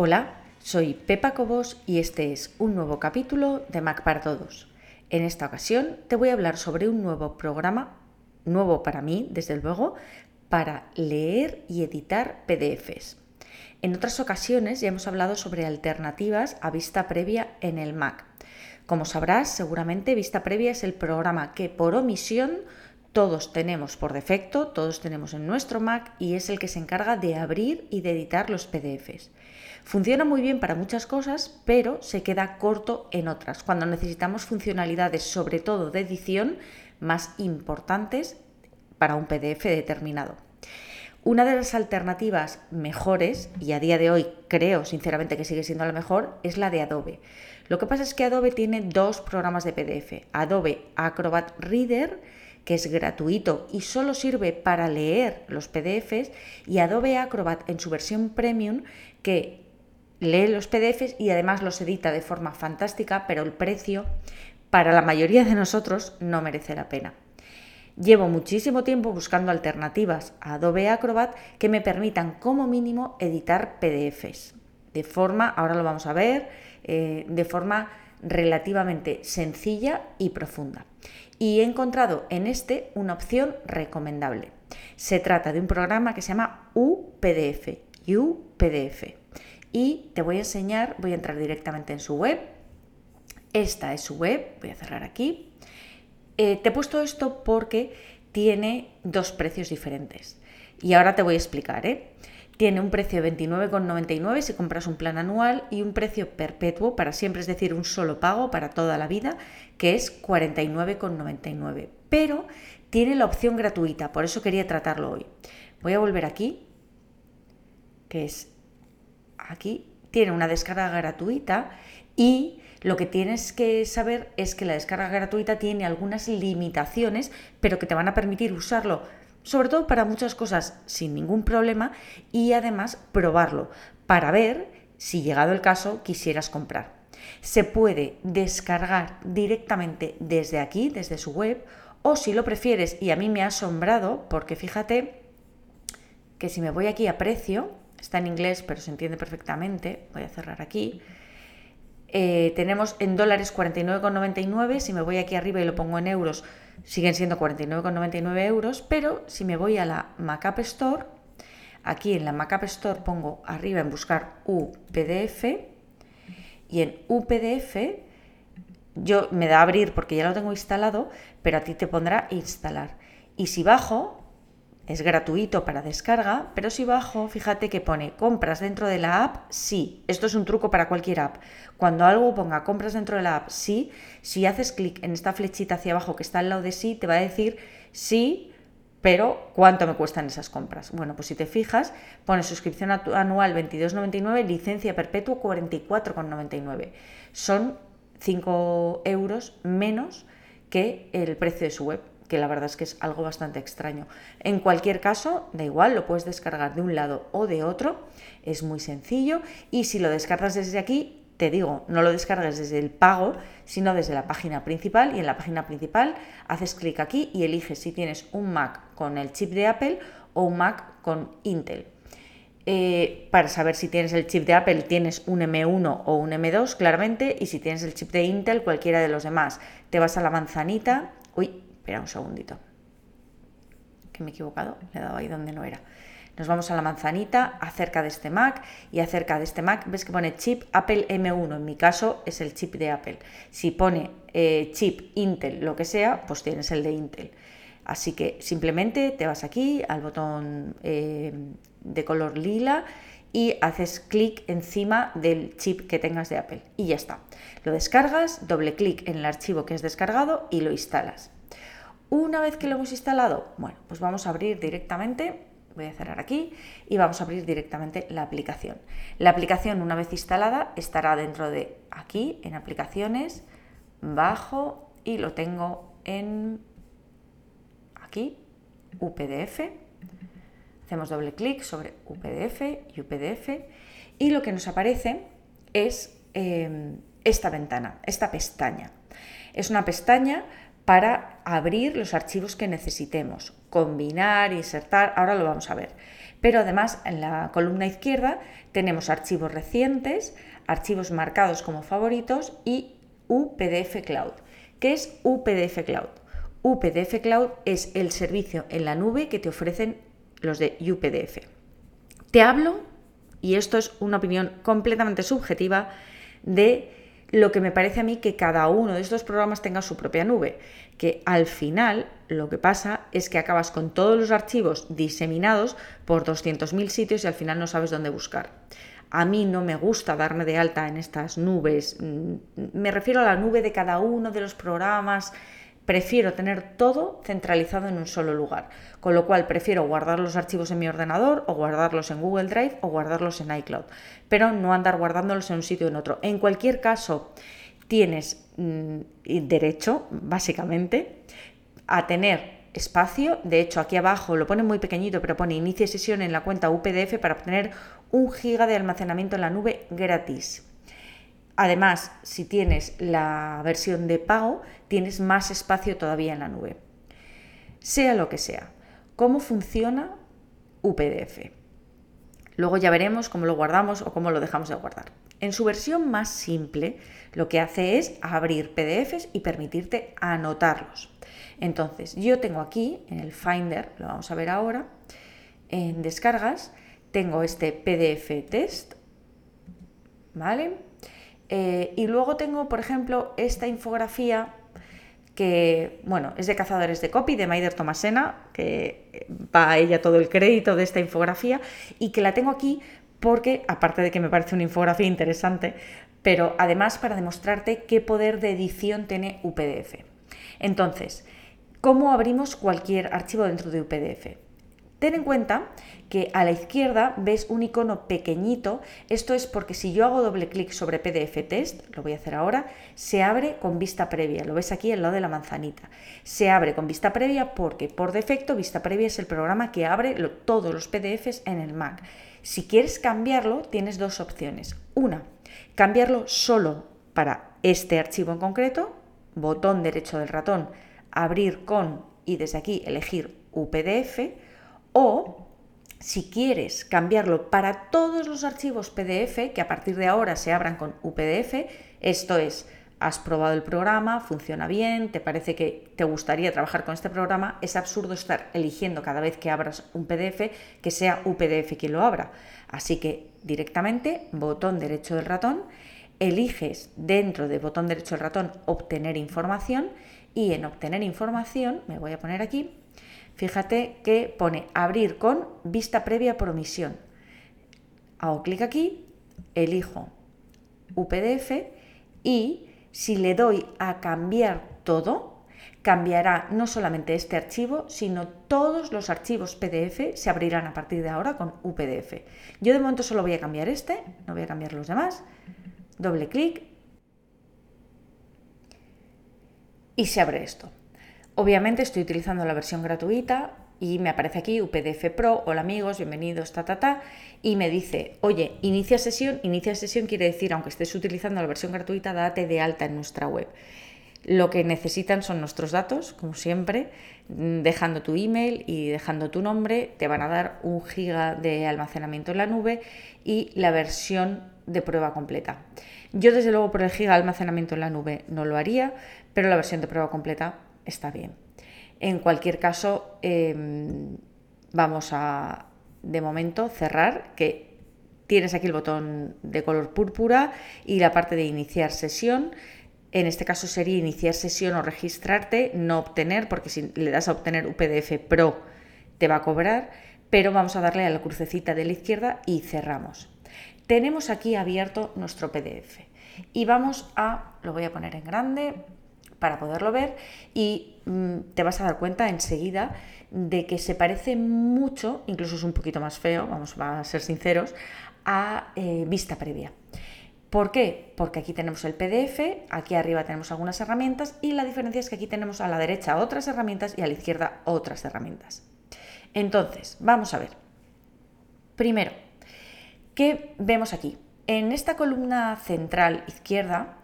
Hola, soy Pepa Cobos y este es un nuevo capítulo de Mac para Todos. En esta ocasión te voy a hablar sobre un nuevo programa, nuevo para mí, desde luego, para leer y editar PDFs. En otras ocasiones ya hemos hablado sobre alternativas a vista previa en el Mac. Como sabrás, seguramente vista previa es el programa que por omisión todos tenemos por defecto, todos tenemos en nuestro Mac y es el que se encarga de abrir y de editar los PDFs. Funciona muy bien para muchas cosas, pero se queda corto en otras, cuando necesitamos funcionalidades, sobre todo de edición, más importantes para un PDF determinado. Una de las alternativas mejores, y a día de hoy creo sinceramente que sigue siendo la mejor, es la de Adobe. Lo que pasa es que Adobe tiene dos programas de PDF, Adobe Acrobat Reader, que es gratuito y solo sirve para leer los PDFs, y Adobe Acrobat en su versión premium, que lee los PDFs y además los edita de forma fantástica, pero el precio para la mayoría de nosotros no merece la pena. Llevo muchísimo tiempo buscando alternativas a Adobe Acrobat que me permitan como mínimo editar PDFs de forma, ahora lo vamos a ver, eh, de forma relativamente sencilla y profunda y he encontrado en este una opción recomendable. Se trata de un programa que se llama UPDF, UPDF. Y te voy a enseñar, voy a entrar directamente en su web. Esta es su web, voy a cerrar aquí. Eh, te he puesto esto porque tiene dos precios diferentes. Y ahora te voy a explicar. ¿eh? Tiene un precio de 29,99 si compras un plan anual y un precio perpetuo para siempre, es decir, un solo pago para toda la vida, que es 49,99. Pero tiene la opción gratuita, por eso quería tratarlo hoy. Voy a volver aquí, que es aquí. Tiene una descarga gratuita y lo que tienes que saber es que la descarga gratuita tiene algunas limitaciones, pero que te van a permitir usarlo sobre todo para muchas cosas sin ningún problema y además probarlo para ver si llegado el caso quisieras comprar. Se puede descargar directamente desde aquí, desde su web, o si lo prefieres, y a mí me ha asombrado, porque fíjate que si me voy aquí a precio, está en inglés pero se entiende perfectamente, voy a cerrar aquí, eh, tenemos en dólares 49,99, si me voy aquí arriba y lo pongo en euros, siguen siendo 49,99 euros, pero si me voy a la Mac Store, aquí en la Mac Store pongo arriba en buscar UPDF y en UPDF yo me da abrir porque ya lo tengo instalado, pero a ti te pondrá instalar. Y si bajo, es gratuito para descarga, pero si bajo, fíjate que pone compras dentro de la app, sí. Esto es un truco para cualquier app. Cuando algo ponga compras dentro de la app, sí, si haces clic en esta flechita hacia abajo que está al lado de sí, te va a decir sí, pero ¿cuánto me cuestan esas compras? Bueno, pues si te fijas, pone suscripción anual 22,99, licencia perpetua 44,99. Son 5 euros menos que el precio de su web que la verdad es que es algo bastante extraño. En cualquier caso, da igual, lo puedes descargar de un lado o de otro, es muy sencillo y si lo descargas desde aquí, te digo, no lo descargues desde el pago, sino desde la página principal y en la página principal haces clic aquí y eliges si tienes un Mac con el chip de Apple o un Mac con Intel. Eh, para saber si tienes el chip de Apple, tienes un M1 o un M2, claramente, y si tienes el chip de Intel, cualquiera de los demás. Te vas a la manzanita, uy, Espera un segundito. Que me he equivocado, le he dado ahí donde no era. Nos vamos a la manzanita acerca de este Mac y acerca de este Mac ves que pone chip Apple M1. En mi caso es el chip de Apple. Si pone eh, chip Intel, lo que sea, pues tienes el de Intel. Así que simplemente te vas aquí al botón eh, de color lila y haces clic encima del chip que tengas de Apple y ya está. Lo descargas, doble clic en el archivo que has descargado y lo instalas. Una vez que lo hemos instalado, bueno, pues vamos a abrir directamente, voy a cerrar aquí y vamos a abrir directamente la aplicación. La aplicación una vez instalada estará dentro de aquí, en aplicaciones, bajo y lo tengo en aquí, UPDF. Hacemos doble clic sobre UPDF y UPDF y lo que nos aparece es eh, esta ventana, esta pestaña. Es una pestaña para abrir los archivos que necesitemos, combinar, insertar, ahora lo vamos a ver. Pero además en la columna izquierda tenemos archivos recientes, archivos marcados como favoritos y UPDF Cloud. ¿Qué es UPDF Cloud? UPDF Cloud es el servicio en la nube que te ofrecen los de UPDF. Te hablo, y esto es una opinión completamente subjetiva, de lo que me parece a mí que cada uno de estos programas tenga su propia nube, que al final lo que pasa es que acabas con todos los archivos diseminados por 200.000 sitios y al final no sabes dónde buscar. A mí no me gusta darme de alta en estas nubes, mm, me refiero a la nube de cada uno de los programas, prefiero tener todo centralizado en un solo lugar, con lo cual prefiero guardar los archivos en mi ordenador o guardarlos en Google Drive o guardarlos en iCloud, pero no andar guardándolos en un sitio o en otro. En cualquier caso, tienes mm, derecho, básicamente, a tener espacio. De hecho, aquí abajo lo pone muy pequeñito, pero pone inicie sesión en la cuenta UPDF para obtener un giga de almacenamiento en la nube gratis. Además, si tienes la versión de pago, tienes más espacio todavía en la nube. Sea lo que sea, ¿cómo funciona UPDF? Luego ya veremos cómo lo guardamos o cómo lo dejamos de guardar. En su versión más simple, lo que hace es abrir PDFs y permitirte anotarlos. Entonces, yo tengo aquí en el Finder, lo vamos a ver ahora, en descargas, tengo este PDF test, ¿vale? Eh, y luego tengo, por ejemplo, esta infografía que, bueno, es de Cazadores de Copy, de Maider Tomasena, que va a ella todo el crédito de esta infografía, y que la tengo aquí porque, aparte de que me parece una infografía interesante, pero además para demostrarte qué poder de edición tiene UPDF. Entonces, ¿cómo abrimos cualquier archivo dentro de UPDF? Ten en cuenta que a la izquierda ves un icono pequeñito. Esto es porque si yo hago doble clic sobre PDF Test, lo voy a hacer ahora, se abre con vista previa. Lo ves aquí al lado de la manzanita. Se abre con vista previa porque por defecto vista previa es el programa que abre todos los PDFs en el Mac. Si quieres cambiarlo, tienes dos opciones. Una, cambiarlo solo para este archivo en concreto, botón derecho del ratón, abrir con y desde aquí elegir UPDF o si quieres cambiarlo para todos los archivos PDF que a partir de ahora se abran con UPDF, esto es, has probado el programa, funciona bien, te parece que te gustaría trabajar con este programa, es absurdo estar eligiendo cada vez que abras un PDF que sea UPDF quien lo abra. Así que directamente, botón derecho del ratón, eliges dentro de botón derecho del ratón obtener información y en obtener información, me voy a poner aquí, Fíjate que pone abrir con vista previa por omisión. Hago clic aquí, elijo UPDF y si le doy a cambiar todo, cambiará no solamente este archivo, sino todos los archivos PDF se abrirán a partir de ahora con UPDF. Yo de momento solo voy a cambiar este, no voy a cambiar los demás. Doble clic y se abre esto. Obviamente estoy utilizando la versión gratuita y me aparece aquí UPDF Pro, hola amigos, bienvenidos, ta, y me dice, oye, inicia sesión, inicia sesión quiere decir, aunque estés utilizando la versión gratuita, date de alta en nuestra web. Lo que necesitan son nuestros datos, como siempre, dejando tu email y dejando tu nombre, te van a dar un giga de almacenamiento en la nube y la versión de prueba completa. Yo desde luego por el giga de almacenamiento en la nube no lo haría, pero la versión de prueba completa está bien. En cualquier caso, em, vamos a, de momento, cerrar, que tienes aquí el botón de color púrpura y la parte de iniciar sesión. En este caso sería iniciar sesión o registrarte, no obtener, porque si le das a obtener UPDF Pro te va a cobrar, pero vamos a darle a la crucecita de la izquierda y cerramos. Tenemos aquí abierto nuestro PDF y vamos a, lo voy a poner en grande, para poderlo ver y mm, te vas a dar cuenta enseguida de que se parece mucho, incluso es un poquito más feo, vamos a ser sinceros, a eh, vista previa. ¿Por qué? Porque aquí tenemos el PDF, aquí arriba tenemos algunas herramientas y la diferencia es que aquí tenemos a la derecha otras herramientas y a la izquierda otras herramientas. Entonces, vamos a ver. Primero, ¿qué vemos aquí? En esta columna central izquierda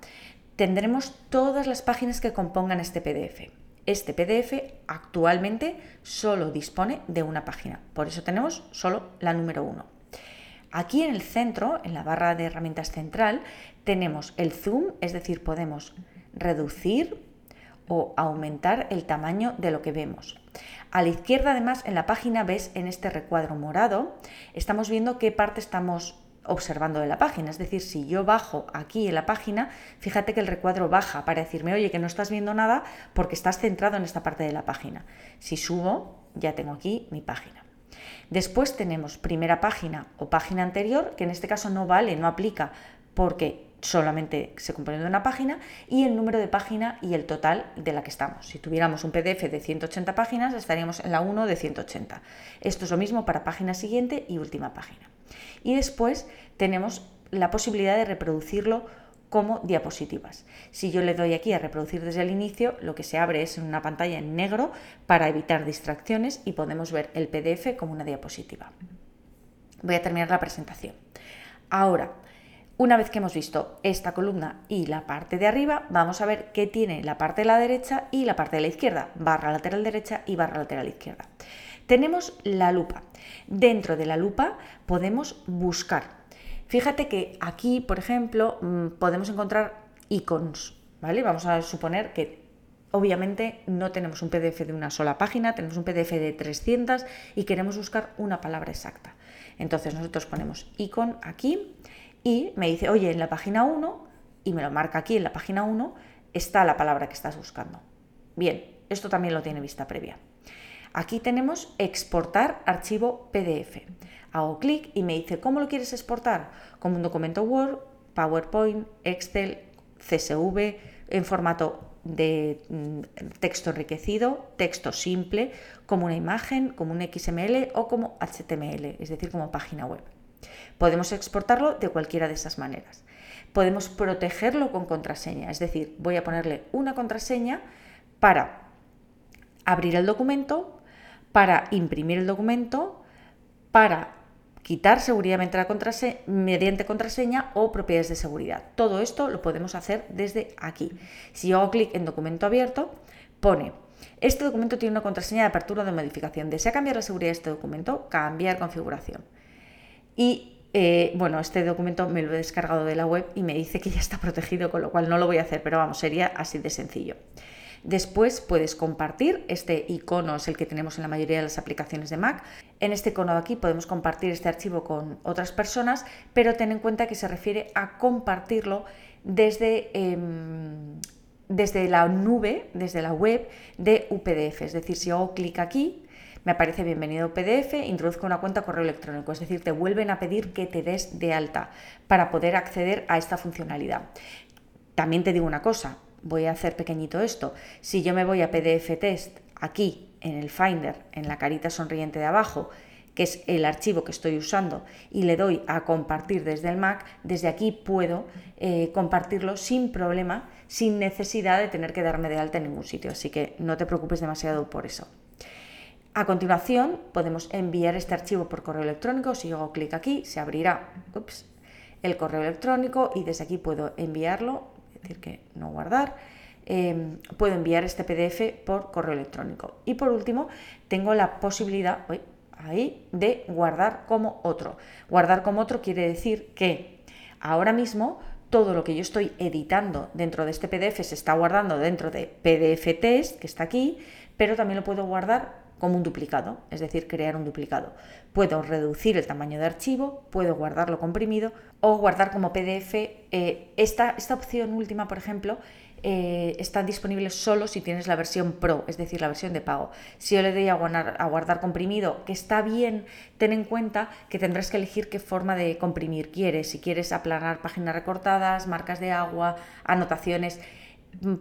tendremos todas las páginas que compongan este PDF. este PDF actualmente solo dispone de una página, por eso tenemos solo la número 1. Aquí en el centro, en la barra de herramientas central, tenemos el zoom, es decir, podemos reducir o aumentar el tamaño de lo que vemos. A la izquierda, además, en la página ves en este recuadro morado, estamos viendo qué parte estamos observando de la página. Es decir, si yo bajo aquí en la página, fíjate que el recuadro baja para decirme, oye, que no estás viendo nada porque estás centrado en esta parte de la página. Si subo, ya tengo aquí mi página. Después tenemos primera página o página anterior, que en este caso no vale, no aplica, porque solamente se compone de una página, y el número de página y el total de la que estamos. Si tuviéramos un PDF de 180 páginas, estaríamos en la 1 de 180. Esto es lo mismo para página siguiente y última página. Y después tenemos la posibilidad de reproducirlo como diapositivas. Si yo le doy aquí a reproducir desde el inicio, lo que se abre es una pantalla en negro para evitar distracciones y podemos ver el PDF como una diapositiva. Voy a terminar la presentación. Ahora, una vez que hemos visto esta columna y la parte de arriba, vamos a ver qué tiene la parte de la derecha y la parte de la izquierda, barra lateral derecha y barra lateral izquierda. Tenemos la lupa. Dentro de la lupa podemos buscar. Fíjate que aquí, por ejemplo, mm, podemos encontrar iconos, ¿vale? Vamos a suponer que obviamente no tenemos un PDF de una sola página, tenemos un PDF de 300 y queremos buscar una palabra exacta. Entonces nosotros ponemos icon aquí y me dice, oye, en la página 1, y me lo marca aquí en la página 1, está la palabra que estás buscando. Bien, esto también lo tiene vista previa. Aquí tenemos exportar archivo PDF. Hago clic y me dice cómo lo quieres exportar, como un documento Word, PowerPoint, Excel, CSV, en formato de mm, texto enriquecido, texto simple, como una imagen, como un XML o como HTML, es decir, como página web. Podemos exportarlo de cualquiera de esas maneras. Podemos protegerlo con contraseña, es decir, voy a ponerle una contraseña para abrir el documento, para imprimir el documento, para quitar seguridad mediante contraseña o propiedades de seguridad. Todo esto lo podemos hacer desde aquí. Si yo hago clic en documento abierto, pone, este documento tiene una contraseña de apertura o de modificación. ¿Desea cambiar la seguridad de este documento? Cambiar configuración. Y eh, bueno, este documento me lo he descargado de la web y me dice que ya está protegido, con lo cual no lo voy a hacer, pero vamos, sería así de sencillo. Después puedes compartir, este icono es el que tenemos en la mayoría de las aplicaciones de Mac. En este icono de aquí podemos compartir este archivo con otras personas, pero ten en cuenta que se refiere a compartirlo desde, em, desde la nube, desde la web de UPDF. Es decir, si hago clic aquí, me aparece bienvenido PDF, introduzco una cuenta correo electrónico, es decir, te vuelven a pedir que te des de alta para poder acceder a esta funcionalidad. También te digo una cosa, voy a hacer pequeñito esto. Si yo me voy a PDF Test aquí en el Finder, en la carita sonriente de abajo, que es el archivo que estoy usando, y le doy a compartir desde el Mac, desde aquí puedo eh, compartirlo sin problema, sin necesidad de tener que darme de alta en ningún sitio. Así que no te preocupes demasiado por eso. A continuación, podemos enviar este archivo por correo electrónico. Si yo hago clic aquí, se abrirá el correo electrónico y desde aquí puedo enviarlo decir que no guardar, em, puedo enviar este PDF por correo electrónico. Y por último, tengo la posibilidad ahí de guardar como otro. Guardar como otro quiere decir que ahora mismo todo lo que yo estoy editando dentro de este PDF se está guardando dentro de PDF Test, que está aquí, pero también lo puedo guardar como un duplicado, es decir, crear un duplicado. Puedo reducir el tamaño de archivo, puedo guardarlo comprimido o guardar como PDF. Eh, esta, esta, opción última, por ejemplo, eh, está disponible solo si tienes la versión Pro, es decir, la versión de pago. Si yo le doy a guardar, a guardar comprimido, que está bien, ten en cuenta que tendrás que elegir qué forma de comprimir quieres. Si quieres aplanar páginas recortadas, marcas de agua, anotaciones.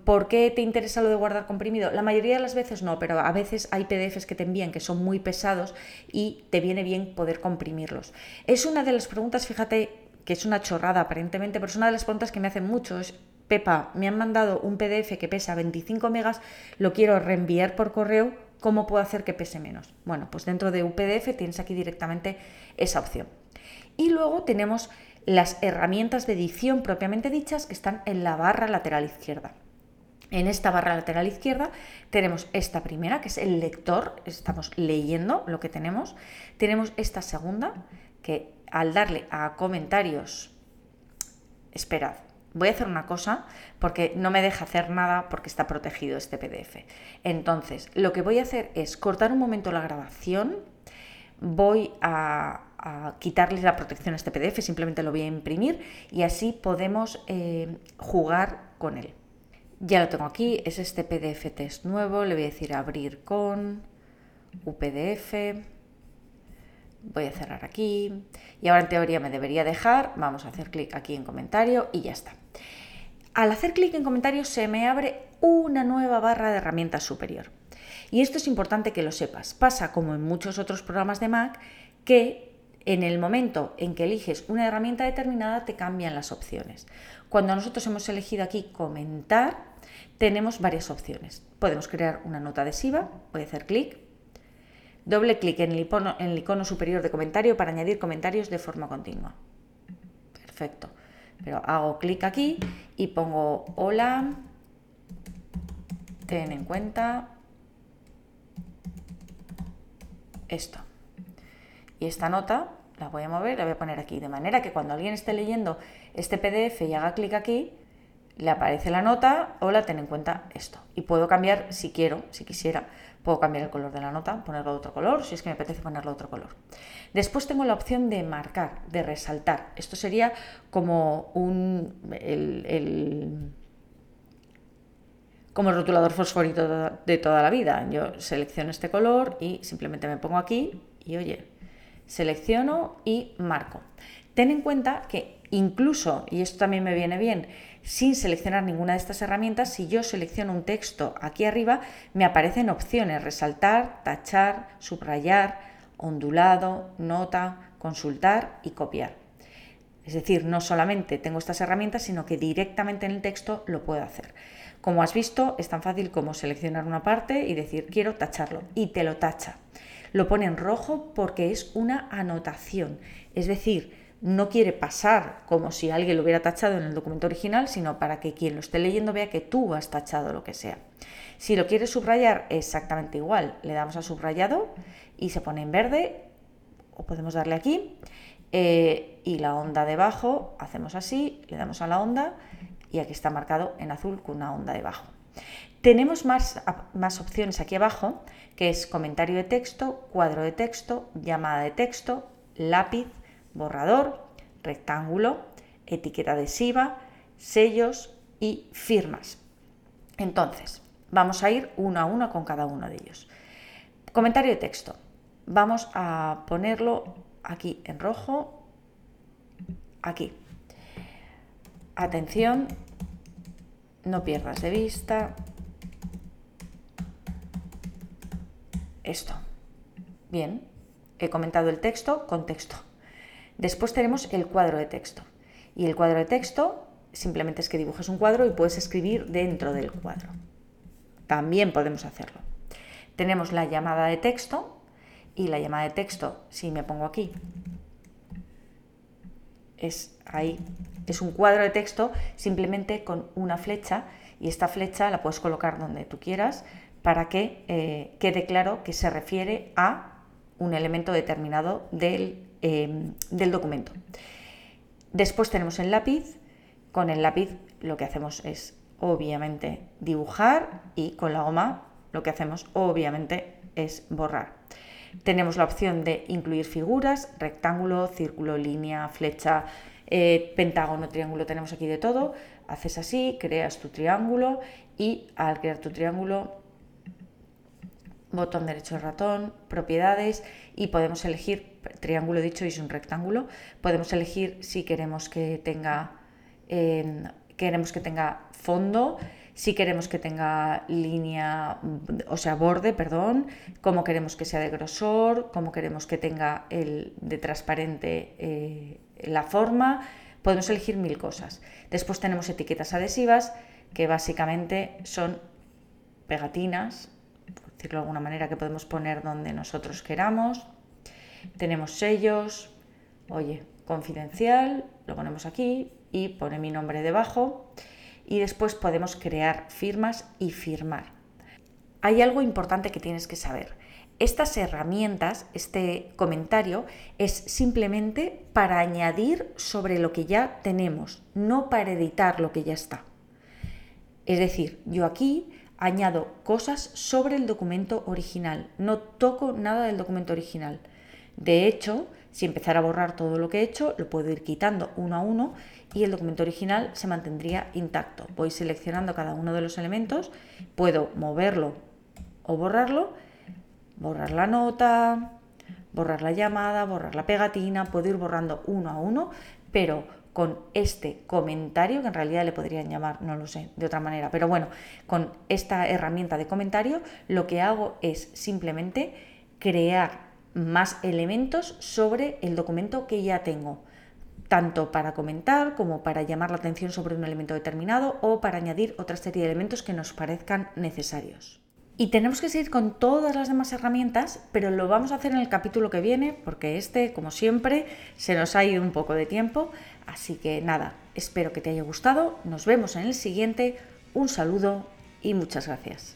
¿Por qué te interesa lo de guardar comprimido? La mayoría de las veces no, pero a veces hay PDFs que te envían que son muy pesados y te viene bien poder comprimirlos. Es una de las preguntas, fíjate, que es una chorrada aparentemente, pero es una de las preguntas que me hacen mucho. Pepa, me han mandado un PDF que pesa 25 megas, lo quiero reenviar por correo, ¿cómo puedo hacer que pese menos? Bueno, pues dentro de un PDF tienes aquí directamente esa opción. Y luego tenemos las herramientas de edición propiamente dichas que están en la barra lateral izquierda. En esta barra lateral izquierda tenemos esta primera, que es el lector, estamos leyendo lo que tenemos. Tenemos esta segunda, que al darle a comentarios, esperad, voy a hacer una cosa porque no me deja hacer nada porque está protegido este PDF. Entonces, lo que voy a hacer es cortar un momento la grabación, voy a, quitarle la protección a este PDF, simplemente lo voy a imprimir y así podemos eh, jugar con él. Ya lo tengo aquí, es este PDF test nuevo, le voy a decir abrir con UPDF, voy a cerrar aquí y ahora en teoría me debería dejar, vamos a hacer clic aquí en comentario y ya está. Al hacer clic en comentario se me abre una nueva barra de herramientas superior. Y esto es importante que lo sepas. Pasa como en muchos otros programas de Mac que en el momento en que eliges una herramienta determinada te cambian las opciones. Cuando nosotros hemos elegido aquí comentar, tenemos varias opciones. Podemos crear una nota adhesiva, a hacer clic, doble clic en, el icono, superior de comentario para añadir comentarios de forma continua. Perfecto. Pero hago clic aquí y pongo hola, ten en cuenta esto. Y esta nota la voy a mover, la voy a poner aquí, de manera que cuando alguien esté leyendo este PDF y haga clic aquí, le aparece la nota, hola, ten en cuenta esto. Y puedo cambiar, si quiero, si quisiera, puedo cambiar el color de la nota, ponerlo de otro color, si es que me apetece ponerlo de otro color. Después tengo la opción de marcar, de resaltar. Esto sería como un... como el rotulador fosforito de toda la vida. Yo selecciono este color y simplemente me pongo aquí y oye, selecciono y marco. Ten en cuenta que incluso, y esto también me viene bien, sin seleccionar ninguna de estas herramientas, si yo selecciono un texto aquí arriba, me aparecen opciones, resaltar, tachar, subrayar, ondulado, nota, consultar y copiar. Es decir, no solamente tengo estas herramientas, sino que directamente en el texto lo puedo hacer. Como has visto, es tan fácil como seleccionar una parte y decir quiero tacharlo y te lo tacha. Lo pone en rojo porque es una anotación, es decir, no quiere pasar como si alguien lo hubiera tachado en el documento original, sino para que quien lo esté leyendo vea que tú has tachado lo que sea. Si lo quieres subrayar, exactamente igual. Le damos a subrayado y se pone en verde, o podemos darle aquí, eh, y la onda debajo, hacemos así, le damos a la onda y aquí está marcado en azul con una onda debajo. Tenemos más, más opciones aquí abajo, que es comentario de texto, cuadro de texto, llamada de texto, lápiz, borrador, rectángulo, etiqueta adhesiva, sellos y firmas. Entonces, vamos a ir uno a uno con cada uno de ellos. Comentario de texto. Vamos a ponerlo aquí en rojo, aquí. Atención, no pierdas de vista esto. Bien, he comentado el texto con texto. Después tenemos el cuadro de texto. Y el cuadro de texto simplemente es que dibujes un cuadro y puedes escribir dentro del cuadro. También podemos hacerlo. Tenemos la llamada de texto y la llamada de texto, si me pongo aquí, es ahí, es un cuadro de texto simplemente con una flecha y esta flecha la puedes colocar donde tú quieras para que eh, quede claro que se refiere a un elemento determinado del Em, del documento. Después tenemos el lápiz. Con el lápiz lo que hacemos es obviamente dibujar y con la goma lo que hacemos obviamente es borrar. Tenemos la opción de incluir figuras, rectángulo, círculo, línea, flecha, eh, pentágono, triángulo, tenemos aquí de todo. Haces así, creas tu triángulo y al crear tu triángulo botón derecho ratón, propiedades y podemos elegir, triángulo dicho es un rectángulo, podemos elegir si queremos que tenga, em, queremos que tenga fondo, si queremos que tenga línea, o sea, borde, perdón, cómo queremos que sea de grosor, cómo queremos que tenga el de transparente eh, la forma, podemos elegir mil cosas. Después tenemos etiquetas adhesivas que básicamente son pegatinas de alguna manera, que podemos poner donde nosotros queramos. Tenemos sellos, oye, confidencial, lo ponemos aquí y pone mi nombre debajo. y después podemos crear firmas y firmar. Hay algo importante que tienes que saber. Estas herramientas, este comentario, es simplemente para añadir sobre lo que ya tenemos, no para editar lo que ya está. Es decir, yo aquí añado cosas sobre el documento original, no toco nada del documento original. De hecho, si empezara a borrar todo lo que he hecho, lo puedo ir quitando uno a uno y el documento original se mantendría intacto. Voy seleccionando cada uno de los elementos, puedo moverlo o borrarlo, borrar la nota, borrar la llamada, borrar la pegatina, puedo ir borrando uno a uno, pero con este comentario, que en realidad le podrían llamar, no lo sé, de otra manera, pero bueno, con esta herramienta de comentario, lo que hago es simplemente crear más elementos sobre el documento que ya tengo, tanto para comentar como para llamar la atención sobre un elemento determinado o para añadir otra serie de elementos que nos parezcan necesarios. Y tenemos que seguir con todas las demás herramientas, pero lo vamos a hacer en el capítulo que viene, porque este, como siempre, se nos ha ido un poco de tiempo. Así que nada, espero que te haya gustado. Nos vemos en el siguiente. Un saludo y muchas gracias.